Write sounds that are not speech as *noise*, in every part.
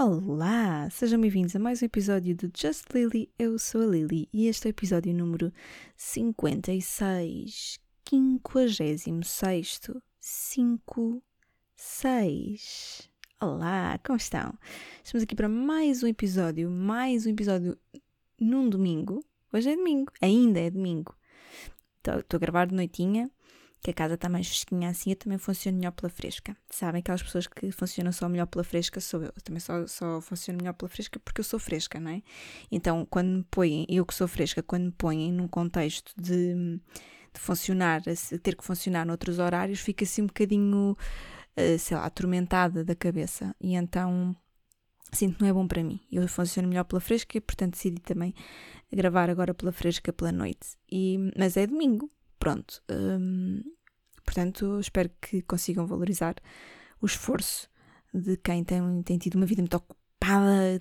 Olá, sejam bem-vindos a mais um episódio de Just Lily. Eu sou a Lily e este é o episódio número 56, 56, 5, 6. Olá, como estão? Estamos aqui para mais um episódio, mais um episódio num domingo. Hoje é domingo, ainda é domingo. Estou a gravar de noitinha que a casa está mais fresquinha assim, eu também funciono melhor pela fresca. Sabem, aquelas pessoas que funcionam só melhor pela fresca sou eu. Eu também só, só funciono melhor pela fresca porque eu sou fresca, não é? Então, quando me põem, eu que sou fresca, quando me põem num contexto de, de funcionar, ter que funcionar noutros horários, fica assim um bocadinho, eh, sei lá, atormentada da cabeça. E então sinto que não é bom para mim. Eu funciono melhor pela fresca e, portanto, decidi também gravar agora pela fresca pela noite. E, mas é domingo, pronto. Hum, portanto, espero que consigam valorizar o esforço de quem tem, tem tido uma vida muito ocupada,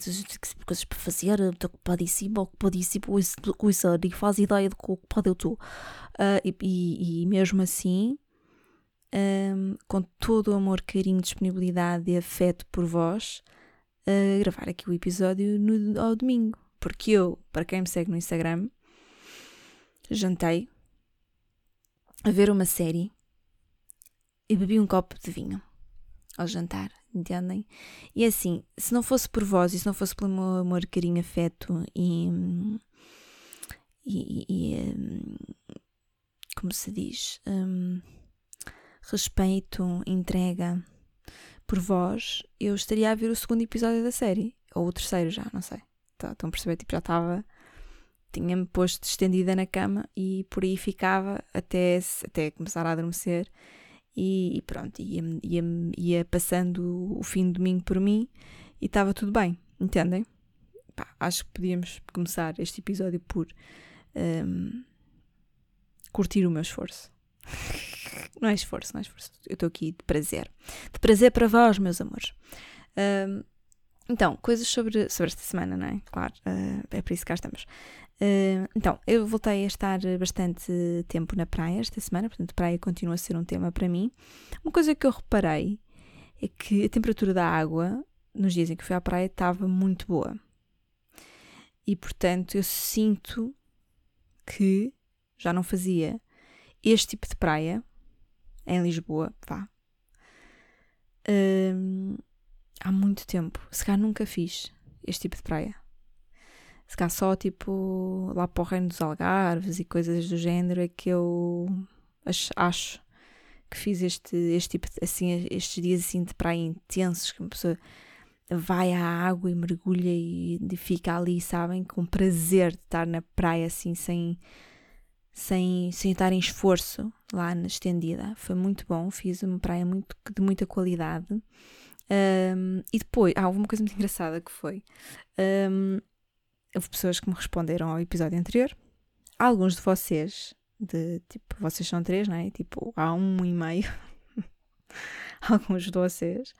coisas para fazer, muito ocupadíssima, ocupadíssima, coisa, nem faz ideia de que ocupado eu estou. Uh, e, e, e, mesmo assim, um, com todo o amor, carinho, disponibilidade e afeto por vós, uh, gravar aqui o episódio no, ao domingo. Porque eu, para quem me segue no Instagram, jantei a ver uma série e bebi um copo de vinho ao jantar, entendem? E é assim, se não fosse por vós e se não fosse pelo meu amor, carinho, afeto e. e, e como se diz? Um, respeito, entrega por vós, eu estaria a ver o segundo episódio da série. Ou o terceiro já, não sei. Tá, estão a perceber? Tipo, já estava tinha-me posto estendida na cama e por aí ficava até, até começar a adormecer. E, pronto, ia, ia, ia passando o fim de domingo por mim e estava tudo bem, entendem? Pá, acho que podíamos começar este episódio por um, curtir o meu esforço. *laughs* não é esforço, não é esforço. Eu estou aqui de prazer. De prazer para vós, meus amores. Um, então, coisas sobre, sobre esta semana, não é? Claro, uh, é por isso que cá estamos. Uh, então, eu voltei a estar bastante tempo na praia esta semana, portanto, praia continua a ser um tema para mim. Uma coisa que eu reparei é que a temperatura da água nos dias em que fui à praia estava muito boa. E, portanto, eu sinto que já não fazia este tipo de praia em Lisboa, vá. Uh, há muito tempo. Se calhar nunca fiz este tipo de praia se calhar só tipo lá para o reino dos Algarves e coisas do género é que eu acho, que fiz este, este tipo de, assim, estes dias assim de praia intensos que uma pessoa vai à água e mergulha e fica ali, sabem, com prazer de estar na praia assim sem sem, sem estar em esforço lá na estendida. Foi muito bom, fiz uma praia muito, de muita qualidade. Um, e depois, ah, houve uma coisa muito engraçada que foi. Um, houve pessoas que me responderam ao episódio anterior. Alguns de vocês, de tipo, vocês são três, não é? Tipo, há um e meio. *laughs* Alguns de vocês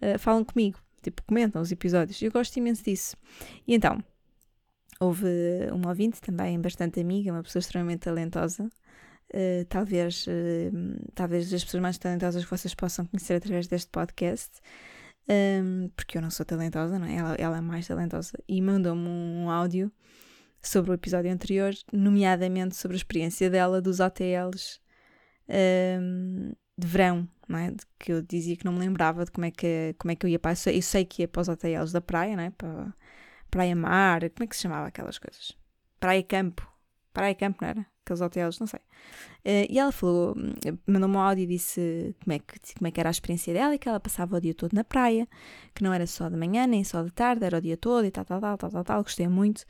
uh, falam comigo, tipo, comentam os episódios. Eu gosto imenso disso. E então, houve uma ouvinte também bastante amiga, uma pessoa extremamente talentosa. Uh, talvez, uh, talvez as pessoas mais talentosas que vocês possam conhecer através deste podcast um, porque eu não sou talentosa, não é? Ela, ela é mais talentosa, e mandou-me um áudio sobre o episódio anterior, nomeadamente sobre a experiência dela dos OTLs um, de verão, não é? De que eu dizia que não me lembrava de como é que, como é que eu ia para. Eu sei que ia para os OTLs da praia, não é? Para praia mar, como é que se chamava aquelas coisas? Praia campo. Praia campo, não era? Aqueles hotéis, não sei. Uh, e ela falou, mandou-me um áudio e disse como é, que, como é que era a experiência dela que ela passava o dia todo na praia, que não era só de manhã nem só de tarde, era o dia todo e tal, tal, tal, tal, tal, tal. Gostei muito,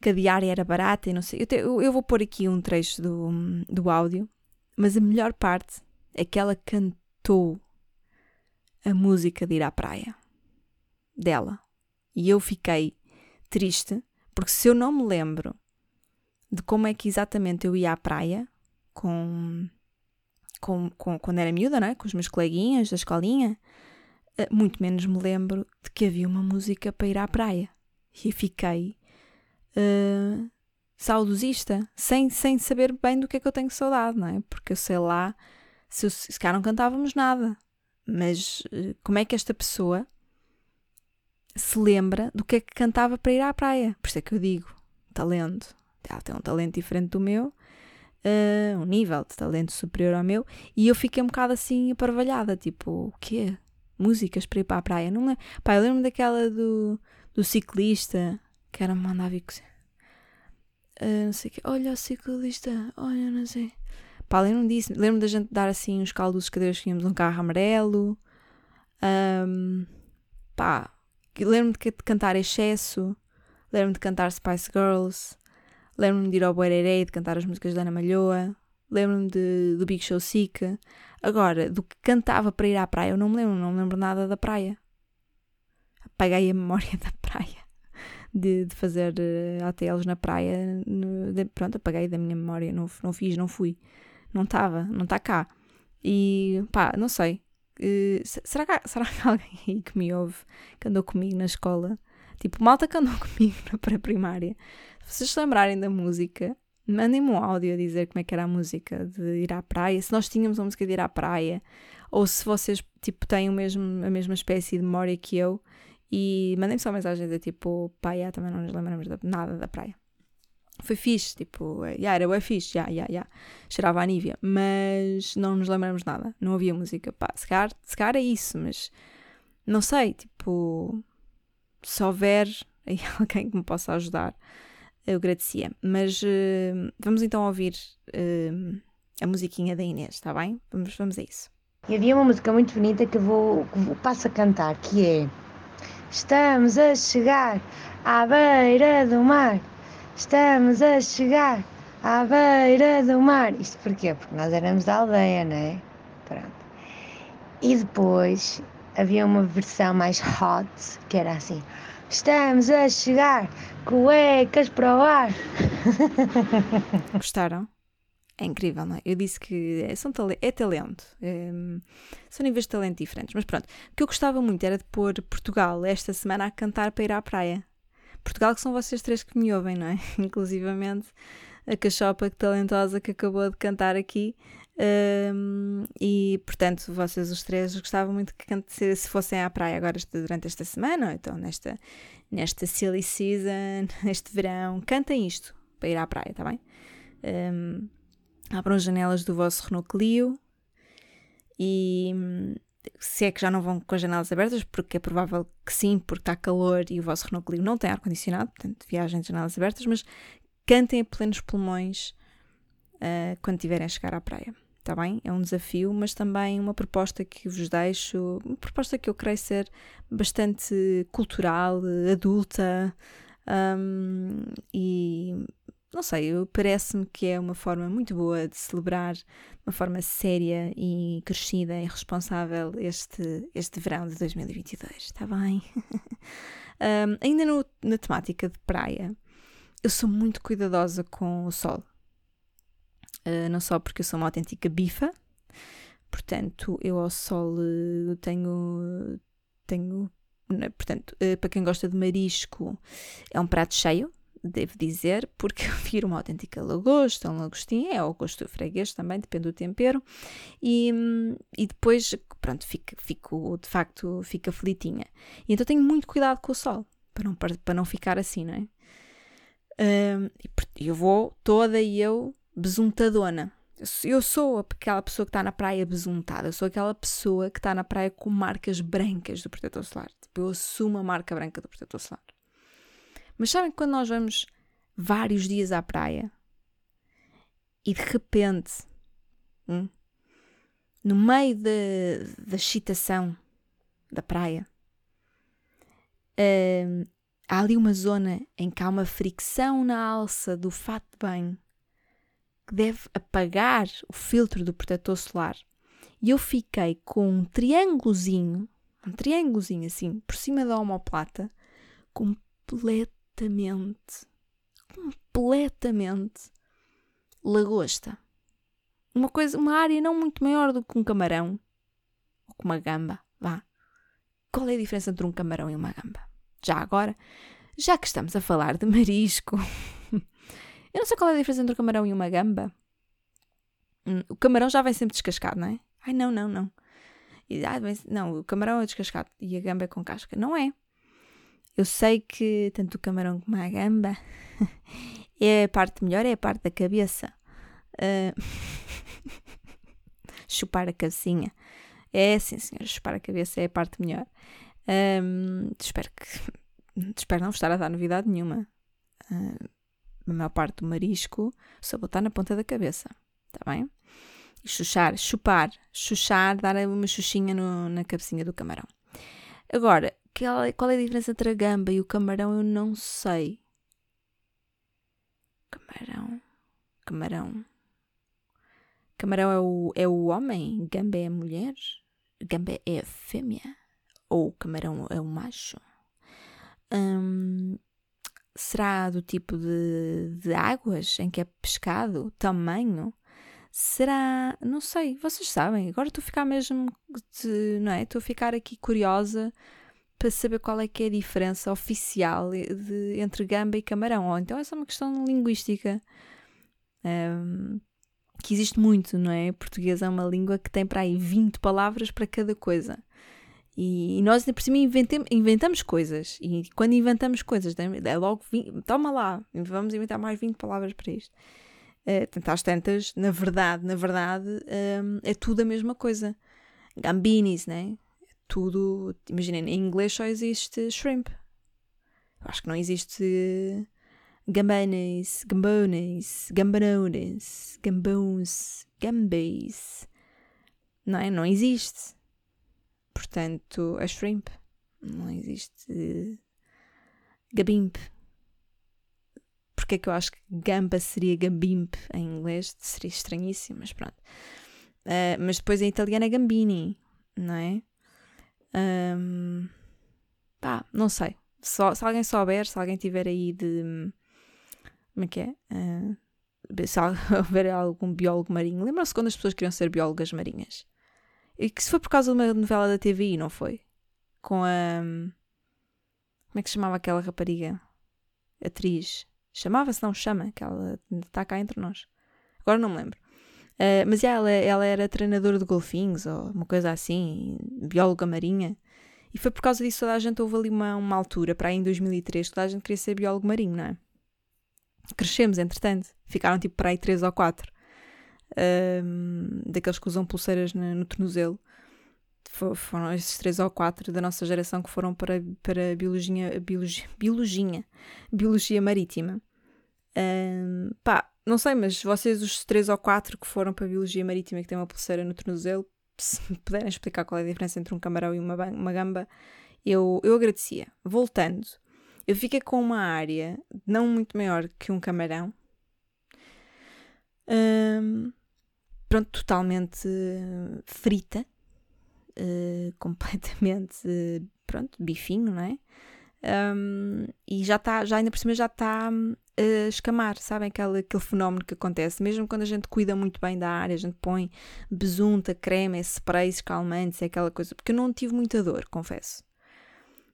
que a diária era barata e não sei. Eu, te, eu, eu vou pôr aqui um trecho do, do áudio, mas a melhor parte é que ela cantou a música de ir à praia dela. E eu fiquei triste, porque se eu não me lembro de como é que exatamente eu ia à praia com, com, com quando era miúda, né? com os meus coleguinhas da escolinha, eh, muito menos me lembro de que havia uma música para ir à praia. E fiquei uh, saudosista, sem, sem saber bem do que é que eu tenho saudade, não é? Porque eu sei lá, se, eu, se cá não cantávamos nada, mas uh, como é que esta pessoa se lembra do que é que cantava para ir à praia. Por isso é que eu digo: talento. Ela tem um talento diferente do meu, uh, um nível de talento superior ao meu, e eu fiquei um bocado assim aparvalhada: tipo, o quê? Músicas para ir para a praia? Não é? Pá, eu lembro daquela do, do ciclista que era mandar vir uh, não sei o quê. Olha o ciclista, olha, não sei. Pá, lembro disso. Lembro da gente dar assim uns caldos que Deus tínhamos um carro amarelo. Um, pá, lembro-me de cantar Excesso. Lembro-me de cantar Spice Girls. Lembro-me de ir ao Boererê de cantar as músicas da Ana Malhoa. Lembro-me do Big Show Sick. Agora, do que cantava para ir à praia, eu não me lembro. Não me lembro nada da praia. Apaguei a memória *laughs* da praia de, de fazer uh, ATLs na praia. De, pronto, apaguei da minha memória, não, não fiz, não fui. Não estava, não está cá. E pá, não sei. Uh, será, que, será que alguém aí que me ouve, que andou comigo na escola, tipo, malta que andou *laughs* comigo na pré-primária, se vocês lembrarem da música, mandem-me um áudio a dizer como é que era a música de ir à praia, se nós tínhamos a música de ir à praia, ou se vocês, tipo, têm o mesmo, a mesma espécie de memória que eu, e mandei-me só mensagem de tipo, pá, também não nos lembramos de nada da praia. Foi fixe, tipo, yeah, era bem fixe, já, já, já. Cheirava a Nívia, mas não nos lembramos nada, não havia música. Pá, se calhar, se calhar é isso, mas não sei, tipo, se houver *laughs* alguém que me possa ajudar, eu agradecia. Mas uh, vamos então ouvir uh, a musiquinha da Inês, está bem? Vamos, vamos a isso. E havia uma música muito bonita que vou, que vou passo a cantar, que é Estamos a chegar à beira do mar. Estamos a chegar à beira do mar. Isto porquê? Porque nós éramos da aldeia, não é? Pronto. E depois havia uma versão mais hot, que era assim: Estamos a chegar, cuecas para o ar. *laughs* Gostaram? É incrível, não é? Eu disse que é, são, é talento. É, são níveis de talento diferentes. Mas pronto, o que eu gostava muito era de pôr Portugal esta semana a cantar para ir à praia. Portugal, que são vocês três que me ouvem, não é? *laughs* Inclusivamente a cachopa talentosa que acabou de cantar aqui. Um, e portanto, vocês os três gostavam muito que se, se fossem à praia agora durante esta semana, ou então nesta, nesta silly season, *laughs* neste verão, cantem isto para ir à praia, tá bem? Um, abram as janelas do vosso Renault Clio e se é que já não vão com as janelas abertas, porque é provável que sim, porque está calor e o vosso Renault Clio não tem ar-condicionado, portanto viajem de janelas abertas, mas cantem a plenos pulmões uh, quando tiverem a chegar à praia. Está bem? É um desafio, mas também uma proposta que vos deixo, uma proposta que eu creio ser bastante cultural, adulta um, e não sei, parece-me que é uma forma muito boa de celebrar de uma forma séria e crescida e responsável este, este verão de 2022, está bem? *laughs* um, ainda no, na temática de praia, eu sou muito cuidadosa com o sol. Uh, não só porque eu sou uma autêntica bifa, portanto, eu ao sol uh, tenho. tenho né, portanto, uh, para quem gosta de marisco, é um prato cheio devo dizer, porque *laughs* eu viro uma autêntica lagosta, um lagostim, é ou gosto freguês também, depende do tempero, e, e depois, pronto, fico, fico, de facto, fica felitinha. E então tenho muito cuidado com o sol, para não, para não ficar assim, não é? Um, eu vou toda e eu besuntadona. Eu sou aquela pessoa que está na praia besuntada, eu sou aquela pessoa que está na praia com marcas brancas do protetor solar. Tipo, eu assumo a marca branca do protetor solar. Mas sabem que quando nós vamos vários dias à praia e de repente, hum, no meio da excitação da praia, hum, há ali uma zona em que há uma fricção na alça do fato de banho que deve apagar o filtro do protetor solar. E eu fiquei com um triângulozinho, um triângulozinho assim, por cima da omoplata, completamente, completamente lagosta. Uma coisa, uma área não muito maior do que um camarão ou que uma gamba, vá. Qual é a diferença entre um camarão e uma gamba? Já agora, já que estamos a falar de marisco, *laughs* eu não sei qual é a diferença entre um camarão e uma gamba. Hum, o camarão já vem sempre descascado, não é? Ai, não, não, não. não, o camarão é descascado e a gamba é com casca. Não é. Eu sei que tanto o camarão como a gamba *laughs* é a parte melhor, é a parte da cabeça. Uh... *laughs* chupar a cabecinha. É sim, senhora, chupar a cabeça é a parte melhor. Um, espero que. Espero não estar a dar novidade nenhuma. Uh, a maior parte do marisco só botar na ponta da cabeça. Está bem? E chuchar, chupar, chuchar, dar uma chuchinha no, na cabecinha do camarão. Agora, qual é a diferença entre a gamba e o camarão? Eu não sei. Camarão. Camarão. Camarão é o, é o homem, gamba é a mulher, gamba é a fêmea, ou camarão é o macho. Hum, será do tipo de, de águas em que é pescado? Tamanho? Será. Não sei, vocês sabem. Agora estou a ficar mesmo. De, não é? Estou a ficar aqui curiosa para saber qual é que é a diferença oficial de, entre gamba e camarão. Ou então é só uma questão linguística. Um, que existe muito, não é? português é uma língua que tem para aí 20 palavras para cada coisa. E, nós, por cima, inventamos coisas. E quando inventamos coisas, é logo, 20, toma lá, vamos inventar mais 20 palavras para isto. Uh, às tantas, na verdade, na verdade, um, é tudo a mesma coisa. Gambinis, né? É tudo. Imaginem, em inglês só existe shrimp. Eu acho que não existe gambanes, gambones, gambanones, gambons, gambes. Não é? Não existe. Portanto, a shrimp. Não existe gabimp. Porque é que eu acho que gamba seria gabimp em inglês? Seria estranhíssimo, mas pronto. Uh, mas depois em italiano é gambini, não é? Um, pá, não sei. Só, se alguém souber, se alguém tiver aí de como é que é? Uh, se *laughs* houver algum biólogo marinho. Lembram-se quando as pessoas queriam ser biólogas marinhas? Que se foi por causa de uma novela da TVI, não foi? Com a. Como é que se chamava aquela rapariga? Atriz. Chamava-se, não chama, que ela está cá entre nós. Agora não me lembro. Uh, mas yeah, ela, ela era treinadora de golfinhos ou uma coisa assim, bióloga marinha. E foi por causa disso toda a gente houve ali uma, uma altura, para aí em 2003, toda a gente queria ser biólogo marinho, não é? Crescemos, entretanto. Ficaram tipo para aí três ou quatro. Um, daqueles que usam pulseiras no, no tornozelo. For, foram esses três ou quatro da nossa geração que foram para, para biologia, biologia, biologia, biologia marítima. Um, pá, não sei, mas vocês, os três ou quatro que foram para a biologia marítima que têm uma pulseira no tornozelo, se me puderem explicar qual é a diferença entre um camarão e uma, uma gamba, eu, eu agradecia. Voltando, eu fiquei com uma área não muito maior que um camarão. Um, pronto, totalmente frita. Uh, *laughs* completamente, pronto, bifinho, não é? Um, e já está, já ainda por cima já está a escamar, sabem? Aquele, aquele fenómeno que acontece, mesmo quando a gente cuida muito bem da área, a gente põe besunta, creme, sprays calmantes, é aquela coisa, porque eu não tive muita dor, confesso.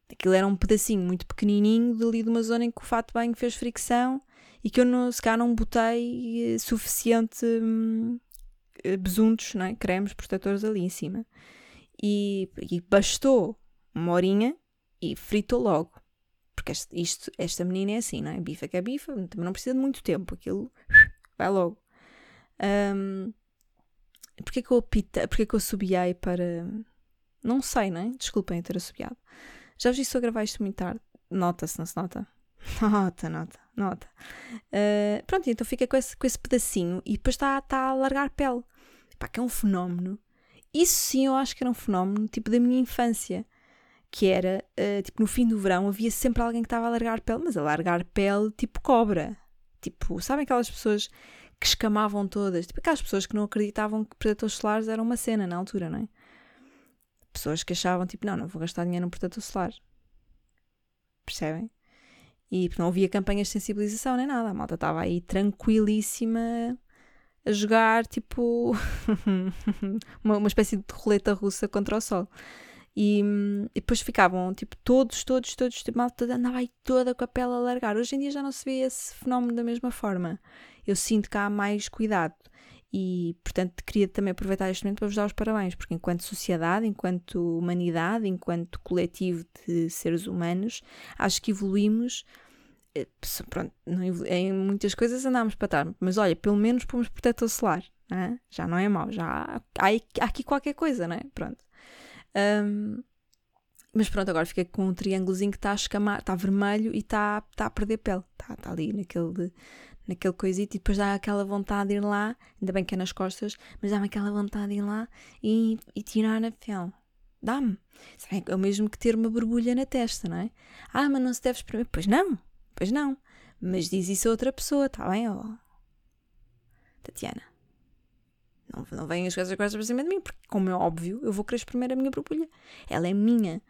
Aquilo era um pedacinho muito pequenininho dali de uma zona em que o fato banho fez fricção e que eu não, se calhar não botei eh, suficiente hum, eh, besuntos, não é? cremes protetores ali em cima. E, e bastou uma horinha e fritou logo. Porque este, isto, esta menina é assim, não é? Bifa que é bifa, também não precisa de muito tempo, aquilo vai logo. Um, porquê que eu apita, porquê que eu subiei para. Não sei, não é? Desculpem ter assobiado. Já vos disse eu gravar isto muito tarde. Nota-se, não se nota? *laughs* Nota, nota, nota. Uh, pronto, então fica com esse, com esse pedacinho e depois está tá a largar pele. Pá, que é um fenómeno. Isso sim eu acho que era um fenómeno tipo da minha infância. Que era, uh, tipo, no fim do verão havia sempre alguém que estava a largar pele, mas a largar pele tipo cobra. Tipo, sabem aquelas pessoas que escamavam todas? Tipo, aquelas pessoas que não acreditavam que protetores solares eram uma cena na altura, não é? pessoas que achavam tipo, não, não vou gastar dinheiro num protetor solar. Percebem? E não havia campanhas de sensibilização nem nada. A malta estava aí tranquilíssima a jogar tipo *laughs* uma, uma espécie de roleta russa contra o sol. E, e, depois ficavam tipo todos, todos, todos, tipo, malta andava aí toda com a pele a largar. Hoje em dia já não se vê esse fenómeno da mesma forma. Eu sinto que há mais cuidado. E, portanto, queria também aproveitar este momento para vos dar os parabéns, porque enquanto sociedade, enquanto humanidade, enquanto coletivo de seres humanos, acho que evoluímos. Eh, pronto, em muitas coisas andámos para trás, mas olha, pelo menos pomos protetor solar, não é? já não é mau, já há, há, aqui qualquer coisa, não é? Pronto. Um, mas pronto, agora fica com um triângulozinho que está a escamar, está vermelho e está, está a perder pele. Está, está ali naquele, naquele coisito e depois dá aquela vontade de ir lá, ainda bem que é nas costas, mas dá-me aquela vontade de ir lá e, e tirar a pele. Dá-me. É o mesmo que ter uma borbulha na testa, não é? Ah, mas não se deve exprimir. Pois não, pois não. Mas diz isso a outra pessoa, está bem? Oh. Tatiana. Não, não venham as coisas agora para cima de mim, porque, como é óbvio, eu vou querer exprimir a minha borbulha. Ela é minha.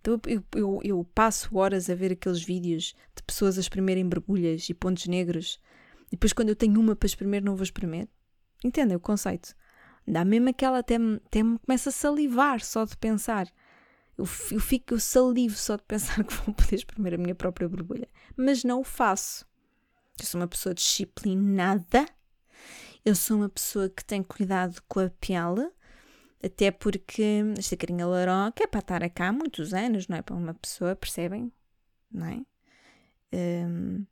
Então eu, eu, eu, passo horas a ver aqueles vídeos de pessoas a espremerem borbulhas e pontos negros e depois, quando eu tenho uma para espremer, não vou espremer. Entendem o conceito? Dá mesmo aquela, até, até me começa a salivar só de pensar. Eu, eu fico, eu salivo só de pensar *laughs* que vou poder espremer a minha própria borbulha. Mas não o faço. Eu sou uma pessoa disciplinada. Eu sou uma pessoa que tem cuidado com a pele. Até porque esta carinha laroca é para estar cá há muitos anos, não é? Para uma pessoa, percebem? Não é? Um,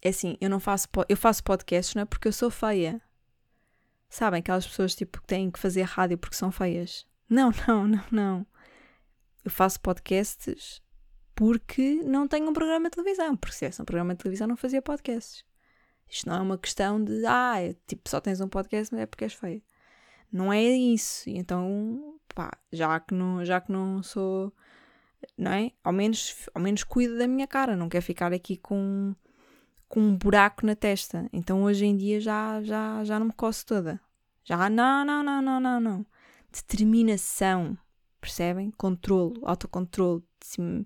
é assim, eu não faço, eu faço podcasts não é porque eu sou feia. Sabem, aquelas pessoas tipo que têm que fazer rádio porque são feias. Não, *laughs* não, não, não. Eu faço podcasts porque não tenho um programa de televisão. Porque se tivesse um programa de televisão não fazia podcasts. Isto não é uma questão de, ah, é, tipo, só tens um podcast, mas é porque és feia. Não é isso. Então, pá, já que não, já que não sou, não é? Ao menos, ao menos cuido da minha cara. Não quero ficar aqui com com um buraco na testa. Então hoje em dia já, já, já não me coço toda. Já, não, não, não, não, não, não. Determinação, percebem? Controlo, autocontrole, assim,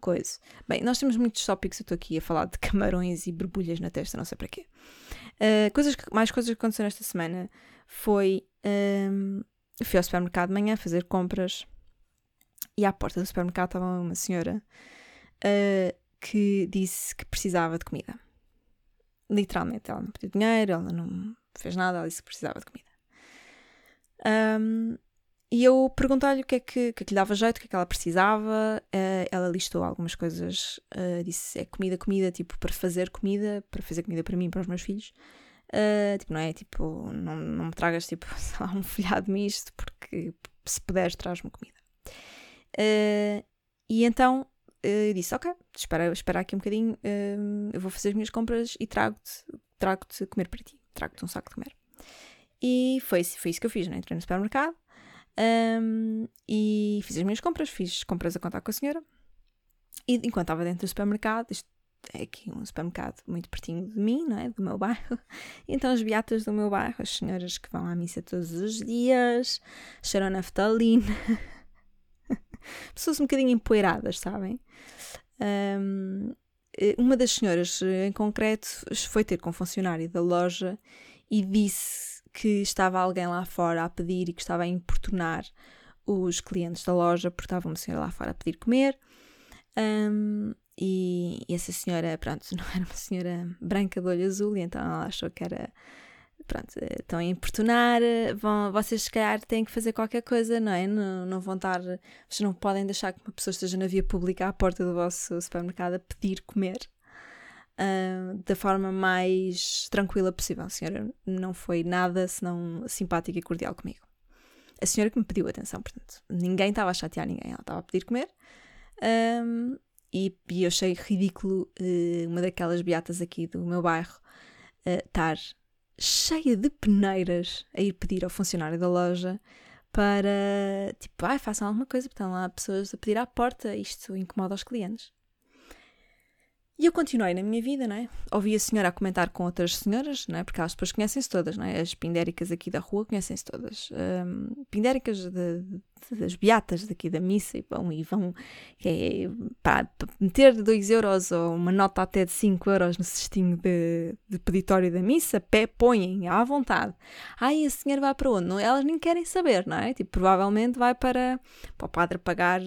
coisa. Bem, nós temos muitos tópicos, eu estou aqui a falar de *laughs* camarões e borbulhas na testa, não sei para quê. Uh, coisas que, mais coisas que aconteceram esta semana foi. Um, fui ao supermercado de manhã fazer compras e à porta do supermercado estava uma senhora uh, que disse que precisava de comida. Literalmente, ela não pediu dinheiro, ela não fez nada, ela disse que precisava de comida. Um, e eu perguntei-lhe o que é que, é que, lhe dava jeito, o que é que ela precisava. Uh, ela listou algumas coisas, uh, disse: é comida, comida, tipo, para fazer comida, para fazer comida para mim para os meus filhos. Uh, tipo, não é tipo, não, não me tragas tipo, *laughs* sei lá, um folhado misto, porque se puderes, traz-me comida. e então eu disse: Ok, espera, espera aqui um bocadinho, eu vou fazer as minhas compras e trago-te trago -te comer para ti, trago-te um saco de comer. E foi, foi isso que eu fiz, né? entrei no supermercado um, e fiz as minhas compras, fiz compras a contar com a senhora. E enquanto estava dentro do supermercado, isto é aqui um supermercado muito pertinho de mim, não é? Do meu bairro. *laughs* Então as beatas do meu bairro, as senhoras que vão à missa todos os dias, cheiram naftalina. *laughs* pessoas um bocadinho empoeiradas, sabem? Um, uma das senhoras eh, em concreto foi ter com um funcionário da loja e disse que estava alguém lá fora a pedir e que estava a importunar os clientes da loja porque estava uma senhora lá fora a pedir comer. Um, e, e, essa senhora, pronto, *laughs* não era uma senhora branca de olho azul, e então ela achou que era pronto, estão a importunar, vão, vocês se calhar têm que fazer qualquer coisa, não é? Não, não vão estar, vocês não podem deixar que uma pessoa esteja na via pública à porta do vosso supermercado a pedir comer uh, da forma mais tranquila possível. A senhora não foi nada senão simpática e cordial comigo. A senhora que me pediu atenção, portanto, ninguém estava a chatear ninguém, ela estava a pedir comer. Um, e, e, eu achei ridículo uh, uma daquelas beatas aqui do meu bairro uh, estar cheia de peneiras a ir pedir ao funcionário da loja para, tipo, ai, façam alguma coisa, porque estão lá pessoas a pedir à porta, isto incomoda os clientes. E eu continuei na minha vida, não é? Ouvi a senhora a comentar com outras senhoras, não é? Porque elas depois conhecem-se todas, não é? As pindéricas aqui da rua conhecem-se todas. Um, pindéricas de, de, das beatas daqui da missa e vão, e vão é, para, meter 2 euros ou uma nota até de 5 euros no cestinho de, de peditório da missa, pé, põem à vontade. Ai, a senhora vai para onde? Não, elas nem querem saber, não é? Tipo, provavelmente vai para, para o padre pagar uh,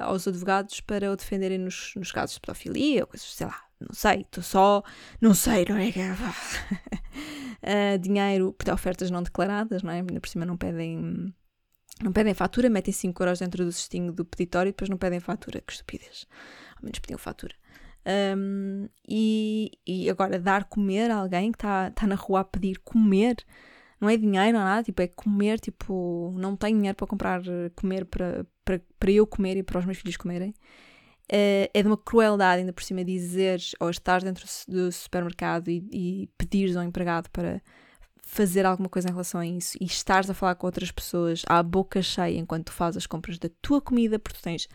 aos advogados para o defenderem nos, nos casos de pedofilia ou coisas, sei lá, não sei, estou só, não sei, não é? uh, *laughs* dinheiro, ofertas não declaradas, não é? Ainda por cima não pedem, não pedem fatura, metem 5 euros dentro do cestinho do peditório e depois não pedem fatura. Que estupidez. Ao menos pediam fatura. Um, e, e, agora, dar comer a alguém que está tá na rua a pedir comer, não é dinheiro, é nada, tipo, é comer, tipo, não tenho dinheiro para comprar comer para, para, para eu comer e para os meus filhos comerem. Uh, é de uma crueldade, ainda por cima, dizeres ou estar dentro do supermercado e, e pedires ao empregado para fazer alguma coisa em relação a isso e estares a falar com outras pessoas à boca cheia enquanto tu fazes as compras da tua comida, porque tu tens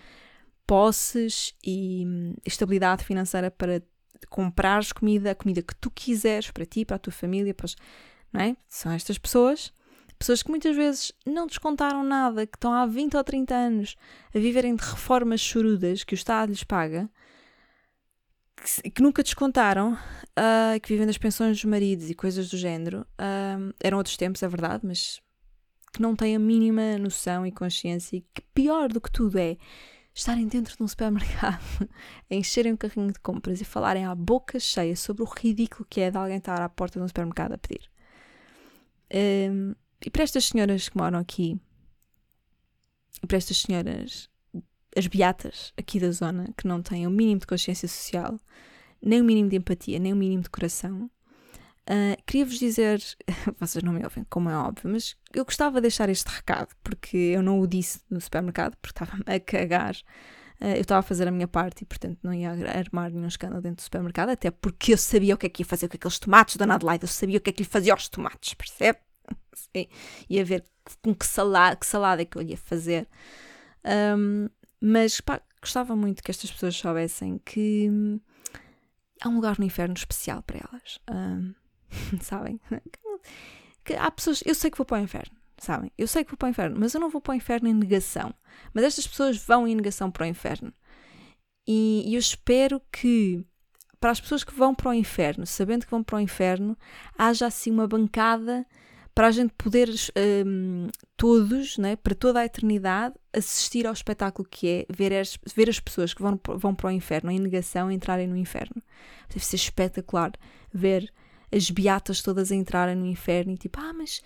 posses e hum, estabilidade financeira para comprares comida, a comida que tu quiseres para ti, para a tua família, os, não é? São estas pessoas, pessoas que muitas vezes não descontaram nada, que estão há 20 ou 30 anos a viverem de reformas chorudas que o Estado lhes paga, que, que nunca descontaram, uh, que vivem das pensões dos maridos e coisas do género. Uh, eram outros tempos, é verdade, mas que não têm a mínima noção e consciência e que pior do que tudo é estarem dentro de um supermercado, *laughs* encherem um carrinho de compras e falarem à boca cheia sobre o ridículo que é de alguém estar à porta de um supermercado a pedir. Um, e para estas senhoras que moram aqui, e para estas senhoras, as beatas aqui da zona, que não têm o mínimo de consciência social, nem o mínimo de empatia, nem o mínimo de coração, Uh, Queria-vos dizer, *laughs* vocês não me ouvem, como é óbvio, mas eu gostava de deixar este recado, porque eu não o disse no supermercado, porque estava a cagar. Uh, eu estava a fazer a minha parte e, portanto, não ia armar nenhum escândalo dentro do supermercado, até porque eu sabia o que é que ia fazer com aqueles tomates da Adelaide, eu sabia o que é que lhe fazia aos tomates, percebe? *laughs* Sim. Ia ver com que salada, que salada é que eu ia fazer. Um, mas, pá, gostava muito que estas pessoas soubessem que hum, há um lugar no inferno especial para elas. Um, *laughs* sabem? Que há pessoas, eu sei que vou para o inferno, sabem? Eu sei que vou para o inferno, mas eu não vou para o inferno em negação. Mas estas pessoas vão em negação para o inferno. E, e eu espero que para as pessoas que vão para o inferno, sabendo que vão para o inferno, haja assim uma bancada para a gente poder um, todos, né, para toda a eternidade, assistir ao espetáculo que é ver as, ver as pessoas que vão, vão para o inferno em negação entrarem no inferno. Deve ser espetacular ver as beatas todas entrarem no inferno e tipo, ah, mas,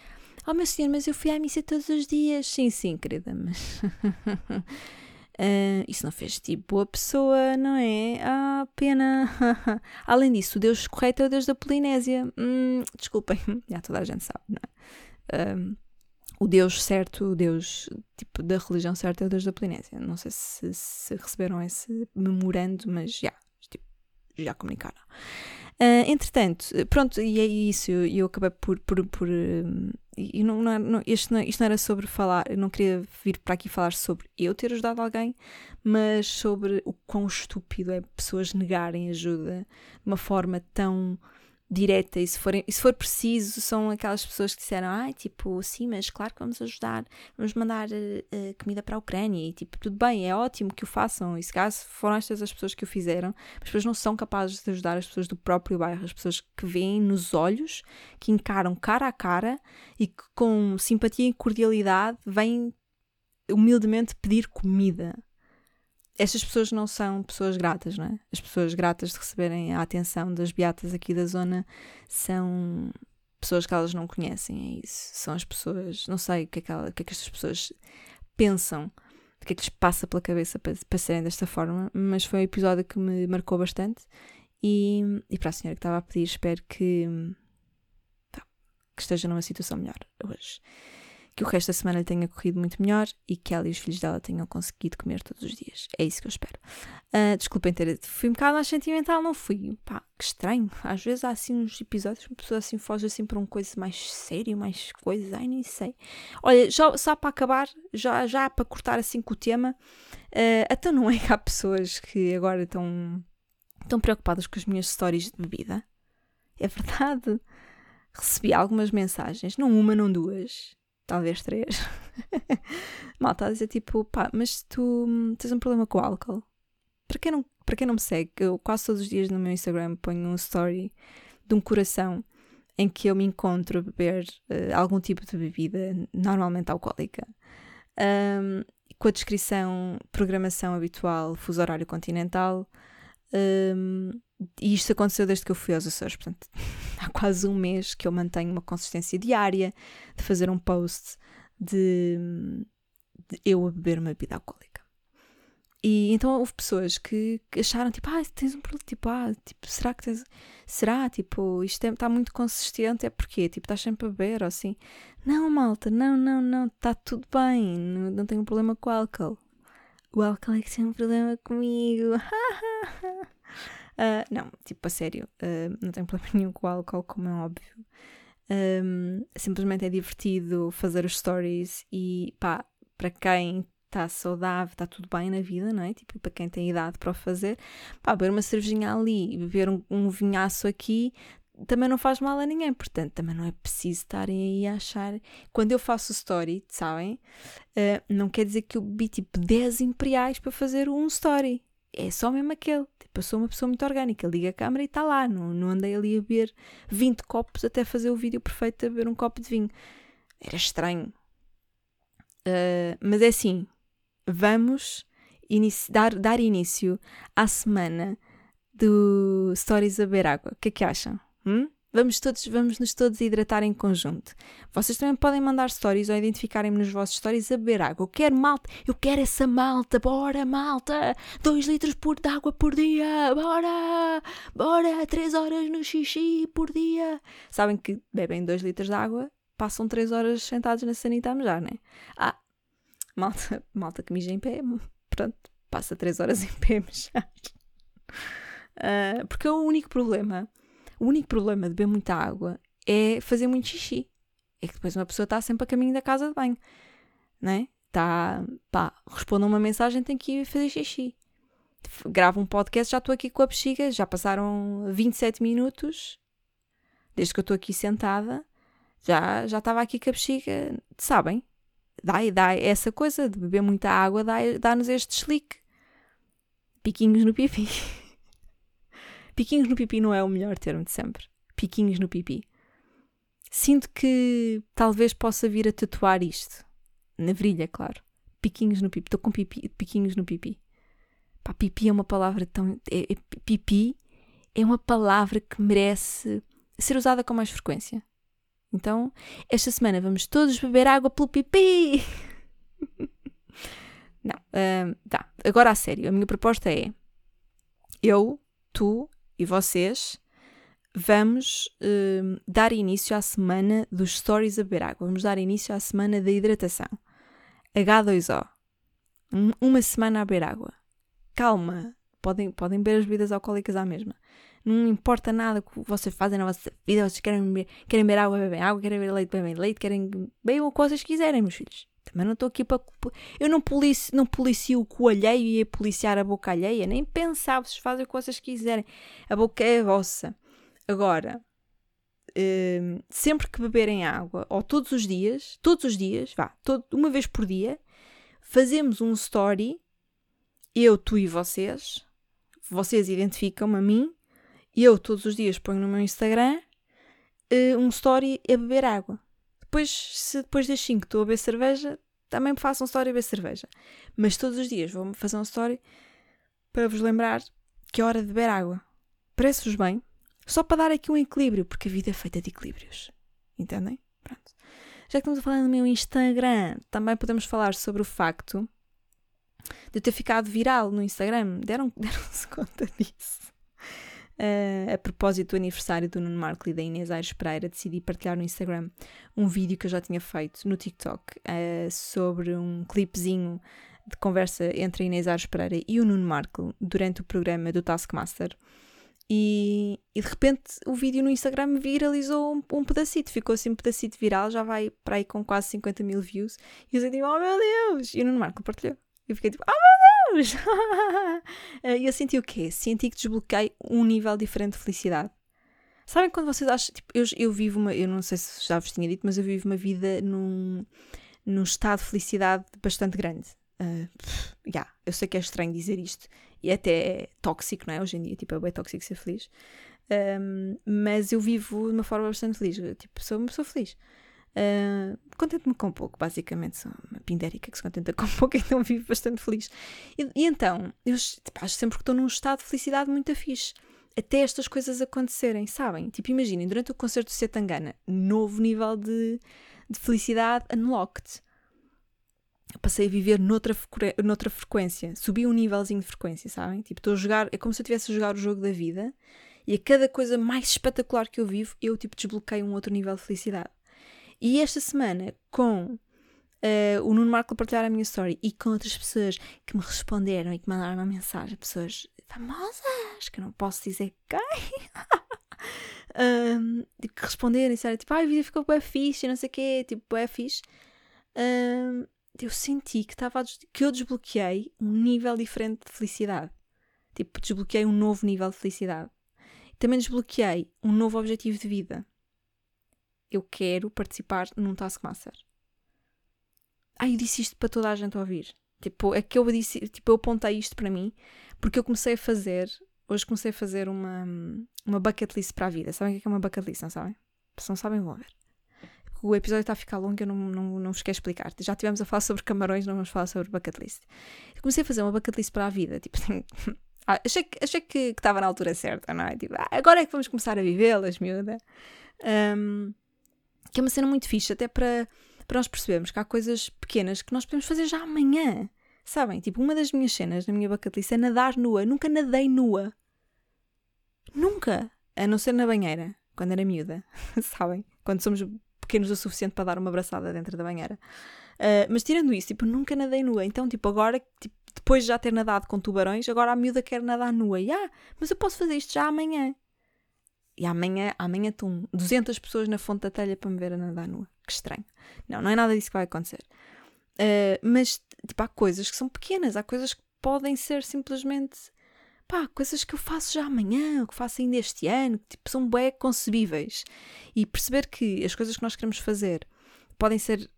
oh meu senhor, mas eu fui à missa todos os dias. Sim, sim, querida, mas. *laughs* Uh, isso não fez tipo boa pessoa, não é? Ah, pena. *laughs* Além disso, o Deus correto é o Deus da Polinésia. Hum, desculpem, *laughs* já toda a gente sabe, não é? O Deus certo, o Deus tipo da religião certa é o Deus da Polinésia. Não sei se, se receberam esse memorando, mas já, tipo, já comunicaram. Uh, entretanto, pronto, e é isso, eu, eu, acabei por. por, por uh, e não, não, não, isto, não, isto não era sobre falar, eu não queria vir para aqui falar sobre eu ter ajudado alguém, mas sobre o quão estúpido é pessoas negarem ajuda de uma forma tão direta e se, forem, e se for preciso, são aquelas pessoas que disseram, ah, tipo, sim, mas claro que vamos ajudar, vamos mandar uh, comida para a Ucrânia. E tipo, tudo bem, é ótimo que o façam, e se caso foram estas as pessoas que o fizeram, as pessoas não são capazes de ajudar as pessoas do próprio bairro, as pessoas que veem nos olhos, que encaram cara a cara e que com simpatia e cordialidade vêm humildemente pedir comida estas pessoas não são pessoas gratas, não é? As pessoas gratas de receberem a atenção das beatas aqui da zona são pessoas que elas não conhecem, é isso. São as pessoas, não sei o que é que, ela, o que, é que estas pessoas pensam, o que é que lhes passa pela cabeça para, para serem desta forma, mas foi um episódio que me marcou bastante. E, e para a senhora que estava a pedir, espero que, que esteja numa situação melhor hoje que o resto da semana lhe tenha corrido muito melhor e que ela e os filhos dela tenham conseguido comer todos os dias. É isso que eu espero. Uh, desculpem ter. Fui um bocado mais sentimental, não fui? Pá, que estranho. Às vezes há assim uns episódios que uma pessoa assim foge assim para uma coisa mais séria, mais coisas. Ai, nem sei. Olha, já, só para acabar, já, já para cortar assim com o tema, uh, até não é que há pessoas que agora estão, estão preocupadas com as minhas histórias de bebida? É verdade. Recebi algumas mensagens, não uma, não duas talvez três. *laughs* Mal está a dizer tipo, pá, mas tu tens um problema com o álcool. Para quem, não, para quem não me segue, eu quase todos os dias no meu Instagram ponho um story de um coração em que eu me encontro a beber uh, algum tipo de bebida, normalmente alcoólica. Um, com a descrição programação habitual, fuso horário continental. Um, e isto aconteceu desde que eu fui aos Açores, portanto, *laughs* há quase um mês que eu mantenho uma consistência diária de fazer um post de, de eu a beber uma bebida alcoólica. E então houve pessoas que, acharam tipo, ah, tens um problema, tipo, ah, tipo, será que tens. Será? Tipo, isto está é, muito consistente, é porque Tipo, estás sempre a beber ou assim. Não, malta, não, não, não, está tudo bem, não, não tenho problema com o álcool. O álcool é que tem um problema comigo. *laughs* uh, não, tipo, a sério, uh, não tenho problema *laughs* nenhum com o álcool, como é óbvio. Um, simplesmente é divertido fazer os stories e pá, para quem está saudável, está tudo bem na vida, não é? Tipo, para quem tem idade para o fazer, pá, beber uma cervejinha ali, beber um, um vinhaço aqui, também não faz mal a ninguém, portanto, também não é preciso estarem aí a achar. Quando eu faço story, sabem? Uh, não quer dizer que eu bebi tipo 10 imperiais para fazer um story. É só mesmo aquele. Tipo, eu sou uma pessoa muito orgânica. Liga a câmera e está lá. Não, não andei ali a beber 20 copos até fazer o vídeo perfeito a beber um copo de vinho. Era estranho. Uh, mas é assim, vamos dar, dar início à semana do Stories a Beber Água. O que é que acham? Hum? Vamos, todos, vamos nos todos hidratar em conjunto. Vocês também podem mandar stories ou identificarem-me nos vossos stories a beber água. Eu quero malta, eu quero essa malta, bora malta! 2 litros por de água por dia, bora! Bora! 3 horas no xixi por dia. Sabem que bebem 2 litros de água, passam 3 horas sentados na sanita a mejar, né? Ah, malta, malta que mija em pé, pronto, passa 3 horas em pé a mejar. Uh, porque é o único problema o único problema de beber muita água é fazer muito xixi. É que depois uma pessoa está sempre a caminho da casa de banho, né? Está, pá, responda uma mensagem, tem que ir fazer xixi. Gravo um podcast, já estou aqui com a bexiga, já passaram 27 minutos desde que eu estou aqui sentada, já já estava aqui com a bexiga, sabem? Dá, dá essa coisa de beber muita água, dá-nos dá este slick. Piquinhos no pipi. *laughs* Piquinhos no pipi não é o melhor termo de sempre. Piquinhos no pipi. Sinto que talvez possa vir a tatuar isto. Na virilha, claro. Piquinhos no pipi. Estou com pipi, piquinhos no pipi. Pá, pipi é uma palavra tão. É, é, pipi é uma palavra que merece ser usada com mais frequência. Então, esta semana vamos todos beber água pelo pipi. *laughs* Não, uh, tá. Agora a sério, a minha proposta é: eu, tu e vocês, vamos uh, dar início à semana dos Stories a beber água. Vamos dar início à semana da hidratação. H2O. Um, uma semana a beber água. Calma. Podem, podem beber as bebidas alcoólicas à mesma. Não importa nada que vocês fazem na vossa vida. Vocês querem beber, querem beber água, bebem água. Querem beber leite, bebem leite. Querem beber o que vocês quiserem, meus filhos. Também não estou aqui para. Eu não, policio, não policio o cu alheio e ia policiar a boca alheia. Nem pensar, vocês fazem o que vocês quiserem. A boca é a vossa. Agora, hum, sempre que beberem água, ou todos os dias, todos os dias, vá, todo, uma vez por dia, fazemos um story, eu, tu e vocês. Vocês identificam-me a mim. Eu, todos os dias, ponho no meu Instagram uh, um story a beber água. Depois, se depois das 5 estou a beber cerveja, também faço um story a beber cerveja. Mas todos os dias vou fazer um story para vos lembrar que é hora de beber água. Parece-vos bem? Só para dar aqui um equilíbrio, porque a vida é feita de equilíbrios. Entendem? Pronto. Já que estamos a falar do meu Instagram, também podemos falar sobre o facto de eu ter ficado viral no Instagram. *laughs* Deram-se deram conta disso? Uh, a propósito do aniversário do Nuno Marco e da Inês Aires Pereira, decidi partilhar no Instagram um vídeo que eu já tinha feito no TikTok uh, sobre um clipezinho de conversa entre a Inês Aires Pereira e o Nuno Marco durante o programa do Taskmaster. E, e, de repente o vídeo no Instagram viralizou um, um pedacito, ficou assim um pedacito viral, já vai para aí com quase 50 mil views. E eu disse, oh meu Deus! E o Nuno Marco partilhou. Eu fiquei tipo, oh meu Deus! *laughs* e eu senti o quê? Senti que desbloqueei um nível diferente de felicidade. Sabem quando vocês acham. Tipo, eu, eu vivo uma. Eu não sei se já vos tinha dito, mas eu vivo uma vida num, num estado de felicidade bastante grande. Uh, yeah, eu sei que é estranho dizer isto e até é tóxico, não é? Hoje em dia, tipo, é bem tóxico ser feliz. Um, mas eu vivo de uma forma bastante feliz. Tipo, sou uma pessoa feliz. Uh, Contento-me com pouco, basicamente. Sou uma pindérica que se contenta com *laughs* pouco, então vivo bastante feliz. E, e então, eu tipo, acho sempre que estou num estado de felicidade muito fixe. até estas coisas acontecerem, sabem? Tipo, imaginem, durante o concerto do Setangana, novo nível de, de felicidade unlocked. Eu passei a viver noutra, noutra frequência, subi um nívelzinho de frequência, sabem? Tipo, estou a jogar, é como se eu estivesse a jogar o jogo da vida e a cada coisa mais espetacular que eu vivo, eu tipo desbloqueio um outro nível de felicidade. E esta semana, com uh, o Nuno Marco a partilhar a minha story e com outras pessoas que me responderam e que mandaram uma mensagem, pessoas famosas, que eu não posso dizer quem, *laughs* um, tipo, que responderem, sério, tipo, ah, a vida ficou bem fixe, não sei o quê, tipo, bem fixe. Um, eu senti que, estava que eu desbloqueei um nível diferente de felicidade. Tipo, desbloqueei um novo nível de felicidade. Também desbloqueei um novo objetivo de vida. Eu quero participar num Taskmaster. Ai, eu disse isto para toda a gente ouvir. Tipo, é que eu disse, tipo, eu apontei isto para mim porque eu comecei a fazer, hoje comecei a fazer uma, uma bucket list para a vida. Sabem o que é uma bucket list, não sabem? Se não sabem, vão ver. O episódio está a ficar longo, eu não, não, não vos quero explicar. Já tivemos a falar sobre camarões, não vamos falar sobre bucket list. Eu comecei a fazer uma bucket list para a vida. Tipo, *laughs* ah, achei, que, achei que estava na altura certa, não é? Tipo, ah, agora é que vamos começar a vivê-las, miúda. Um, que é uma cena muito fixe, até para, para nós percebermos que há coisas pequenas que nós podemos fazer já amanhã. Sabem? Tipo, uma das minhas cenas na minha bucket list é nadar nua. Nunca nadei nua. Nunca. A não ser na banheira, quando era miúda. *laughs* Sabem? Quando somos pequenos o suficiente para dar uma abraçada dentro da banheira. Uh, mas tirando isso, tipo, nunca nadei nua. Então, tipo, agora, tipo, depois de já ter nadado com tubarões, agora a miúda quer nadar nua. E, ah, mas eu posso fazer isto já amanhã. E amanhã, amanhã estão 200 pessoas na fonte da telha para me ver a nadar nua. Que estranho. Não, não é nada disso que vai acontecer. Uh, mas, tipo, há coisas que são pequenas, há coisas que podem ser simplesmente, pá, coisas que eu faço já amanhã, ou que faço ainda este ano, que tipo, são bem concebíveis. E perceber que as coisas que nós queremos fazer podem ser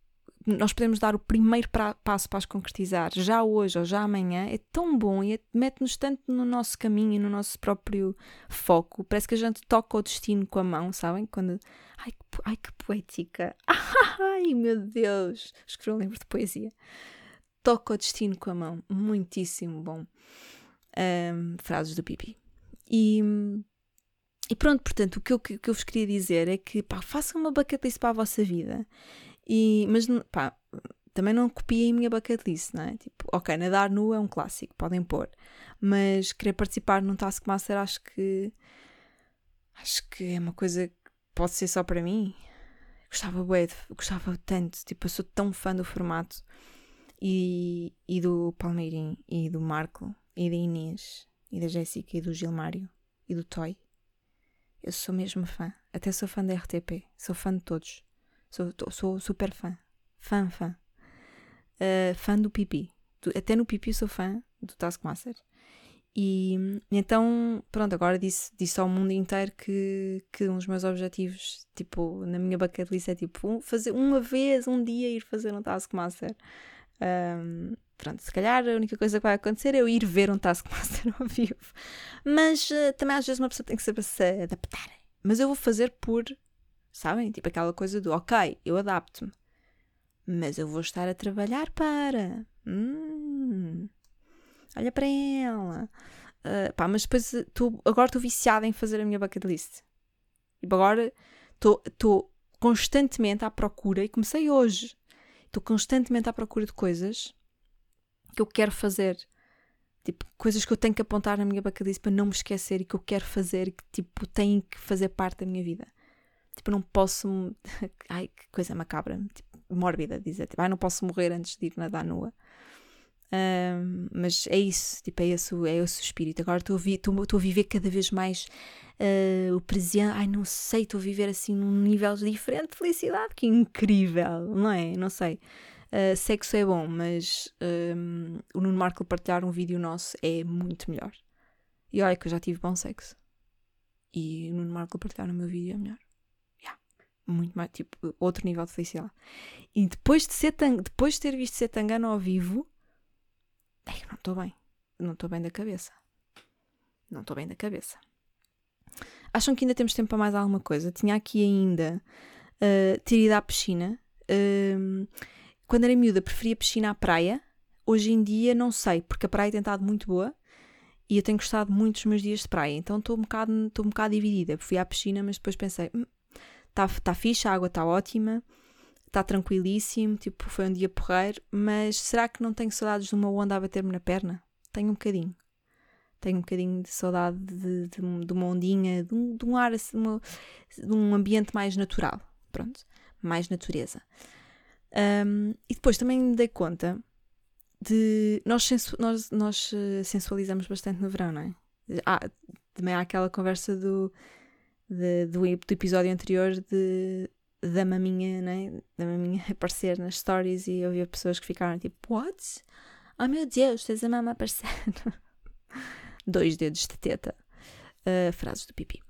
nós podemos dar o primeiro pra, passo para as concretizar já hoje ou já amanhã é tão bom e é, mete-nos tanto no nosso caminho e no nosso próprio foco. Parece que a gente toca o destino com a mão, sabem? Quando. Ai, que, ai, que poética! *laughs* Ai, meu Deus! Escrevi um livro de poesia. Toca o destino com a mão. Muitíssimo bom. Um, frases do Pipi. E. E pronto, portanto, o que eu, que eu vos queria dizer é que pá, façam uma bucket list para a vossa vida e, mas, pá, também não copiei a minha bucket list, não é? Tipo, ok, nadar nu é um clássico, podem pôr. Mas querer participar num Taskmaster acho que. Acho que é uma coisa que pode ser só para mim. Gostava bué, gostava tanto. Tipo, eu sou tão fã do formato. E, e do Palmeirim, e do Marco, e da Inês, e da Jéssica, e do Gilmário, e do Toy. Eu sou mesmo fã. Até sou fã da RTP. Sou fã de todos. Sou, sou super fã. Fã, fã. Uh, fã do Pipi. Até no Pipi sou fã do Taskmaster. E então, pronto, agora disse, disse ao mundo inteiro que, que um dos meus objetivos, tipo, na minha bucket list é tipo, um, fazer uma vez, um dia, ir fazer um Taskmaster. Um, pronto, se calhar a única coisa que vai acontecer é eu ir ver um Taskmaster *laughs* ao vivo. Mas uh, também às vezes uma pessoa tem que saber se adaptar. Mas eu vou fazer por Sabem? Tipo aquela coisa do ok, eu adapto-me, mas eu vou estar a trabalhar para. Hum, olha para ela. Uh, pá, mas depois tô, agora estou viciada em fazer a minha bucket list. Tipo, agora estou constantemente à procura, e comecei hoje, estou constantemente à procura de coisas que eu quero fazer. Tipo, coisas que eu tenho que apontar na minha bucket list para não me esquecer e que eu quero fazer e que, tipo, têm que fazer parte da minha vida. Tipo, não posso. *laughs* Ai, que coisa macabra. Tipo, mórbida dizer. Tipo, ai, não posso morrer antes de ir nadar nua. Um, mas é isso, tipo, é esse, é esse o espírito. Agora estou a, vi, a viver cada vez mais uh, o presente. Ai, não sei, estou a viver assim num nível diferente de felicidade. Que incrível, não é? Não sei. Uh, sexo é bom, mas um, o Nuno Marco partilhar um vídeo nosso é muito melhor. E olha que eu já tive bom sexo. E o Nuno Marco partilhar o meu vídeo é melhor muito mais, tipo, outro nível de felicidade. E depois de, ser tang, depois de ter visto ser tangano ao vivo, ai, não estou bem. Não estou bem da cabeça. Não estou bem da cabeça. Acham que ainda temos tempo para mais alguma coisa? Tinha aqui ainda uh, ter ido à piscina. Uh, quando era miúda, preferia piscina à praia. Hoje em dia, não sei, porque a praia tem estado muito boa E eu tenho gostado muito dos meus dias de praia, então estou um estou um bocado dividida. Fui à piscina, mas depois pensei, está tá fixe, a água está ótima, está tranquilíssimo, tipo, foi um dia porreiro, mas será que não tenho saudades de uma onda a bater-me na perna? Tenho um bocadinho. Tenho um bocadinho de saudade de, de, de uma ondinha, de um, de um ar, assim, uma, de um ambiente mais natural. Pronto, mais natureza. Um, e depois também me dei conta de. Nós, sensu, nós, nós eh, sensualizamos bastante no verão, não é? Ah, também há aquela conversa do, de, do, do episódio anterior de da maminha, né? Da maminha *laughs* aparecer nas stories e eu via pessoas que ficaram tipo, what? Oh meu Deus, tens a mama aparecer. *laughs* dois dedos de teta. Uh, frases do pipi.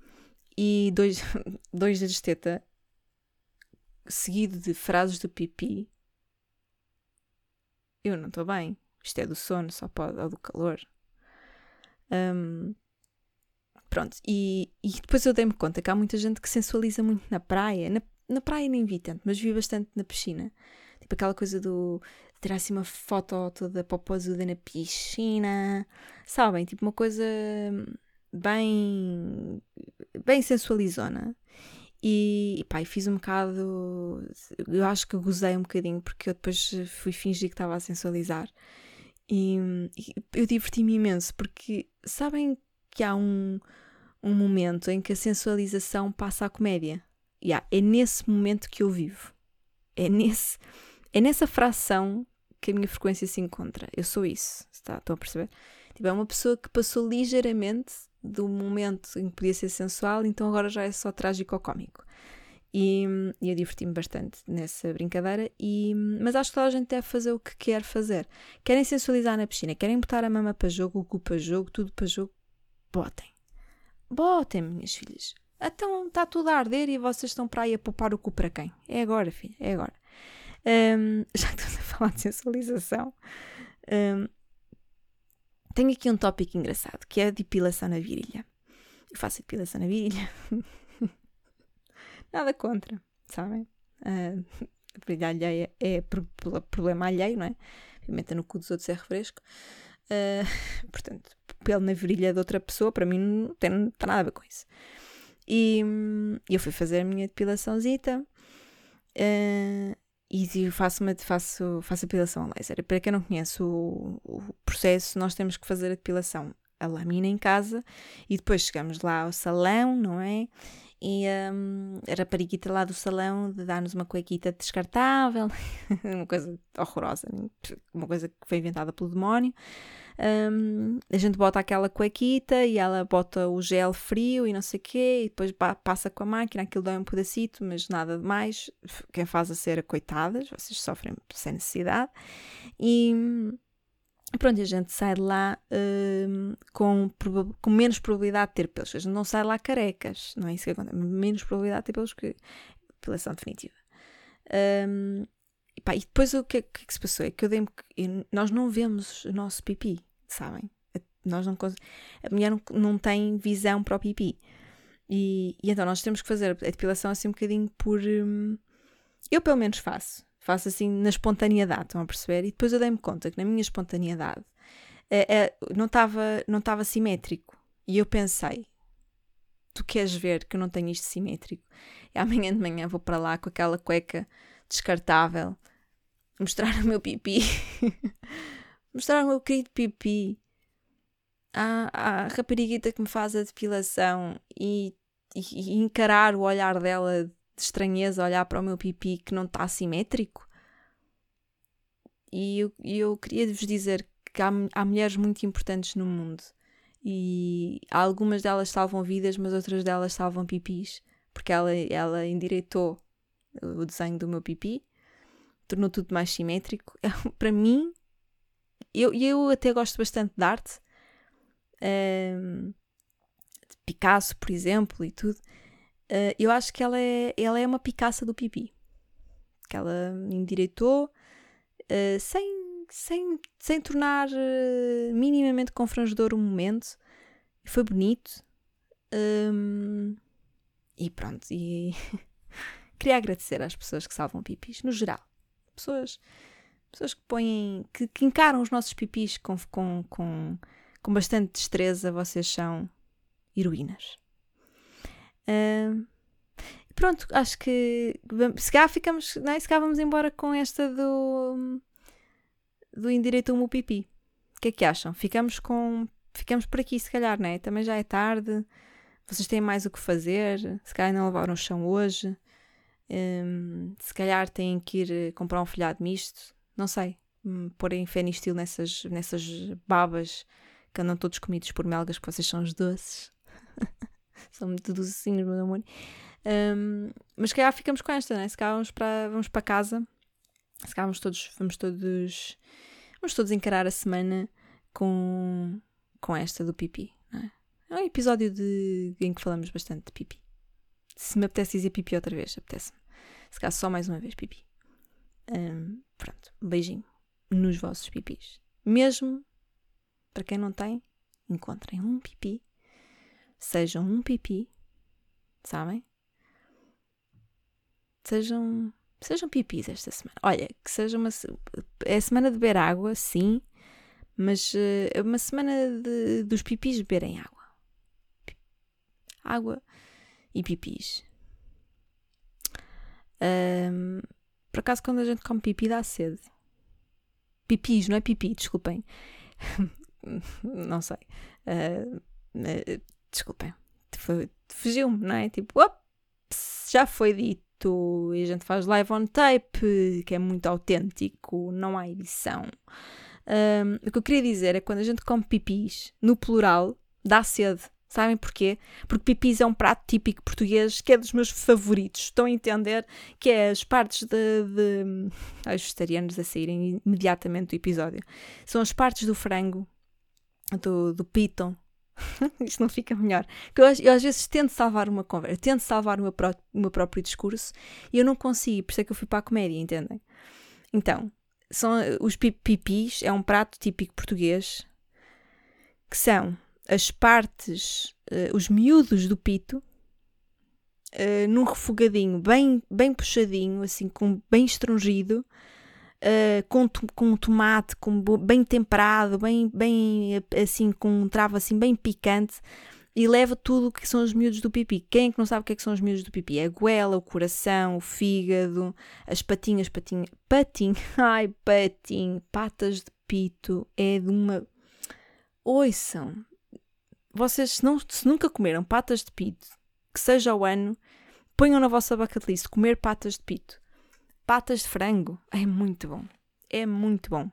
E dois, *laughs* dois dedos de teta seguido de frases do pipi. Eu não estou bem. Isto é do sono, só pode, ou do calor. Um, pronto, e, e depois eu dei-me conta que há muita gente que sensualiza muito na praia. Na, na praia nem vi tanto, mas vi bastante na piscina. Tipo aquela coisa do tirar assim uma foto toda popozuda na piscina. Sabem? Tipo uma coisa bem. bem sensualizona. E, pá, fiz um bocado. Eu acho que gozei um bocadinho porque eu depois fui fingir que estava a sensualizar. E, e eu diverti-me imenso porque sabem que há um, um momento em que a sensualização passa à comédia yeah, é nesse momento que eu vivo. É, nesse, é nessa fração que a minha frequência se encontra. Eu sou isso. Está, estão a perceber? Tipo, é uma pessoa que passou ligeiramente do momento em que podia ser sensual, então agora já é só trágico ou cómico. E, e eu diverti-me bastante nessa brincadeira, e, mas acho que toda a gente deve fazer o que quer fazer. Querem sensualizar na piscina, querem botar a mama para jogo, o cu para jogo, tudo para jogo, botem. Botem, minhas filhas. Então está tudo a arder e vocês estão para aí a poupar o cu para quem? É agora, filho, é agora. Um, *laughs* já que estamos a falar de sensualização, um, tenho aqui um tópico engraçado que é a depilação na virilha. Eu faço depilação na virilha. *laughs* Nada contra, sabem? Uh, a virilha alheia é problema alheio, não é? Pimenta no cu dos outros é refresco. Uh, *laughs* portanto, pelo na virilha de outra pessoa, para mim não tem, não tem nada a ver com isso. E eu fui fazer a minha depilaçãozita uh, e faço, uma, faço, faço a depilação a laser. Para quem não conhece o, o processo, nós temos que fazer a depilação a lamina em casa e depois chegamos lá ao salão, não é? E um, a rapariquita lá do salão de dar-nos uma cuequita descartável, *laughs* uma coisa horrorosa, uma coisa que foi inventada pelo demónio. Um, a gente bota aquela cuequita e ela bota o gel frio e não sei o quê, e depois passa com a máquina, aquilo dá um pedacito, mas nada de mais. Quem faz a cera, coitadas, vocês sofrem sem necessidade. E pronto, a gente sai de lá um, com, com menos probabilidade de ter pelos. A gente não sai lá carecas, não é isso que acontece, menos probabilidade de ter pelos que depilação definitiva. Um, e, pá, e depois o que, é, que, é que se passou? É que eu dei nós não vemos o nosso pipi, sabem? Nós não, a mulher não, não tem visão para o pipi. E, e, então nós temos que fazer a depilação assim um bocadinho por. Hum, eu pelo menos faço. Faço assim na espontaneidade, estão a perceber? E depois eu dei-me conta que na minha espontaneidade é, é, não estava não tava simétrico. E eu pensei: tu queres ver que eu não tenho isto simétrico? E amanhã de manhã vou para lá com aquela cueca descartável, mostrar o meu pipi, *laughs* mostrar o meu querido pipi à, à rapariguita que me faz a depilação e, e, e encarar o olhar dela de estranheza, olhar para o meu pipi que não está simétrico. E eu, eu queria vos dizer que há, há mulheres muito importantes no mundo e algumas delas salvam vidas, mas outras delas salvam pipis, porque ela, ela endireitou o desenho do meu pipi, tornou tudo mais simétrico. *laughs* Para mim, eu, eu até gosto bastante de arte, um, de Picasso, por exemplo, e tudo. Uh, eu acho que ela é, ela é uma Picasso do pipi. Que ela endireitou uh, sem, sem, sem tornar uh, minimamente confrangedor o momento. Foi bonito. Um, e pronto. E *laughs* Queria agradecer às pessoas que salvam pipis, no geral. Pessoas, pessoas que põem, que, que encaram os nossos pipis com, com, com, com bastante destreza, vocês são heroínas. Uh, pronto, acho que se cá ficamos, não é? se cá vamos embora com esta do do indireito um pipi. O que é que acham? Ficamos com ficamos por aqui se calhar, não é? Também já é tarde. Vocês têm mais o que fazer. Se calhar não lavaram o chão hoje. Um, se calhar têm que ir eh, comprar um folhado misto. Não sei. Um, porem fé nessas, nessas babas que andam todos comidos por melgas, que vocês são os doces. *laughs* *laughs* são muito docinhos, meu amor. Um, mas se calhar ficamos com esta, né? Se calhar vamos para, vamos para casa. Se calhar vamos todos, vamos todos, vamos todos encarar a semana com, com esta do pipi. É? é? um episódio de, em que falamos bastante de pipi. Se me apetece dizer pipi outra vez, apetece-me. Se calhar só mais uma vez pipi. Um, pronto, um beijinho nos vossos pipis. Mesmo para quem não tem, encontrem um pipi, sejam um pipi, sabem? Sejam, sejam pipis esta semana. Olha, que seja uma. É semana de beber água, sim, mas uh, é uma semana de, dos pipis beberem água. Água e pipis. Um, por acaso, quando a gente come pipi, dá sede. Pipis, não é pipi, desculpem. *laughs* não sei. Uh, desculpem. Fugiu-me, não é? Tipo, ops, já foi dito. E a gente faz live on tape, que é muito autêntico, não há edição. Um, o que eu queria dizer é que quando a gente come pipis, no plural, dá sede. Sabem porquê? Porque pipis é um prato típico português que é dos meus favoritos. Estão a entender que é as partes de. de... Ai, os vegetarianos a saírem imediatamente do episódio. São as partes do frango, do, do piton. *laughs* Isto não fica melhor. Eu, eu, às vezes tento salvar uma conversa, tento salvar o meu, pró o meu próprio discurso e eu não consigo, por isso é que eu fui para a comédia, entendem? Então, são os pipis, é um prato típico português que são as partes, uh, os miúdos do pito, uh, num refogadinho bem, bem puxadinho, assim, com, bem estrongido, uh, com, com tomate com, bem temperado, bem, bem assim, com um travo assim bem picante, e leva tudo o que são os miúdos do pipi. Quem é que não sabe o que é que são os miúdos do pipi? É a goela, o coração, o fígado, as patinhas, patinha, patinho, *laughs* ai, patinho, patas de pito, é de uma... Ouçam, vocês, se, não, se nunca comeram patas de pito, que seja o ano, ponham na vossa bucket list comer patas de pito. Patas de frango é muito bom. É muito bom.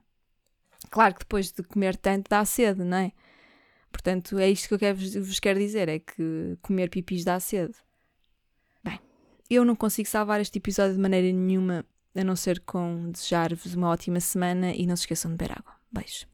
Claro que depois de comer tanto dá sede, não é? Portanto, é isto que eu quero, vos quero dizer: é que comer pipis dá sede. Bem, eu não consigo salvar este episódio de maneira nenhuma, a não ser com desejar-vos uma ótima semana e não se esqueçam de beber água. Beijo.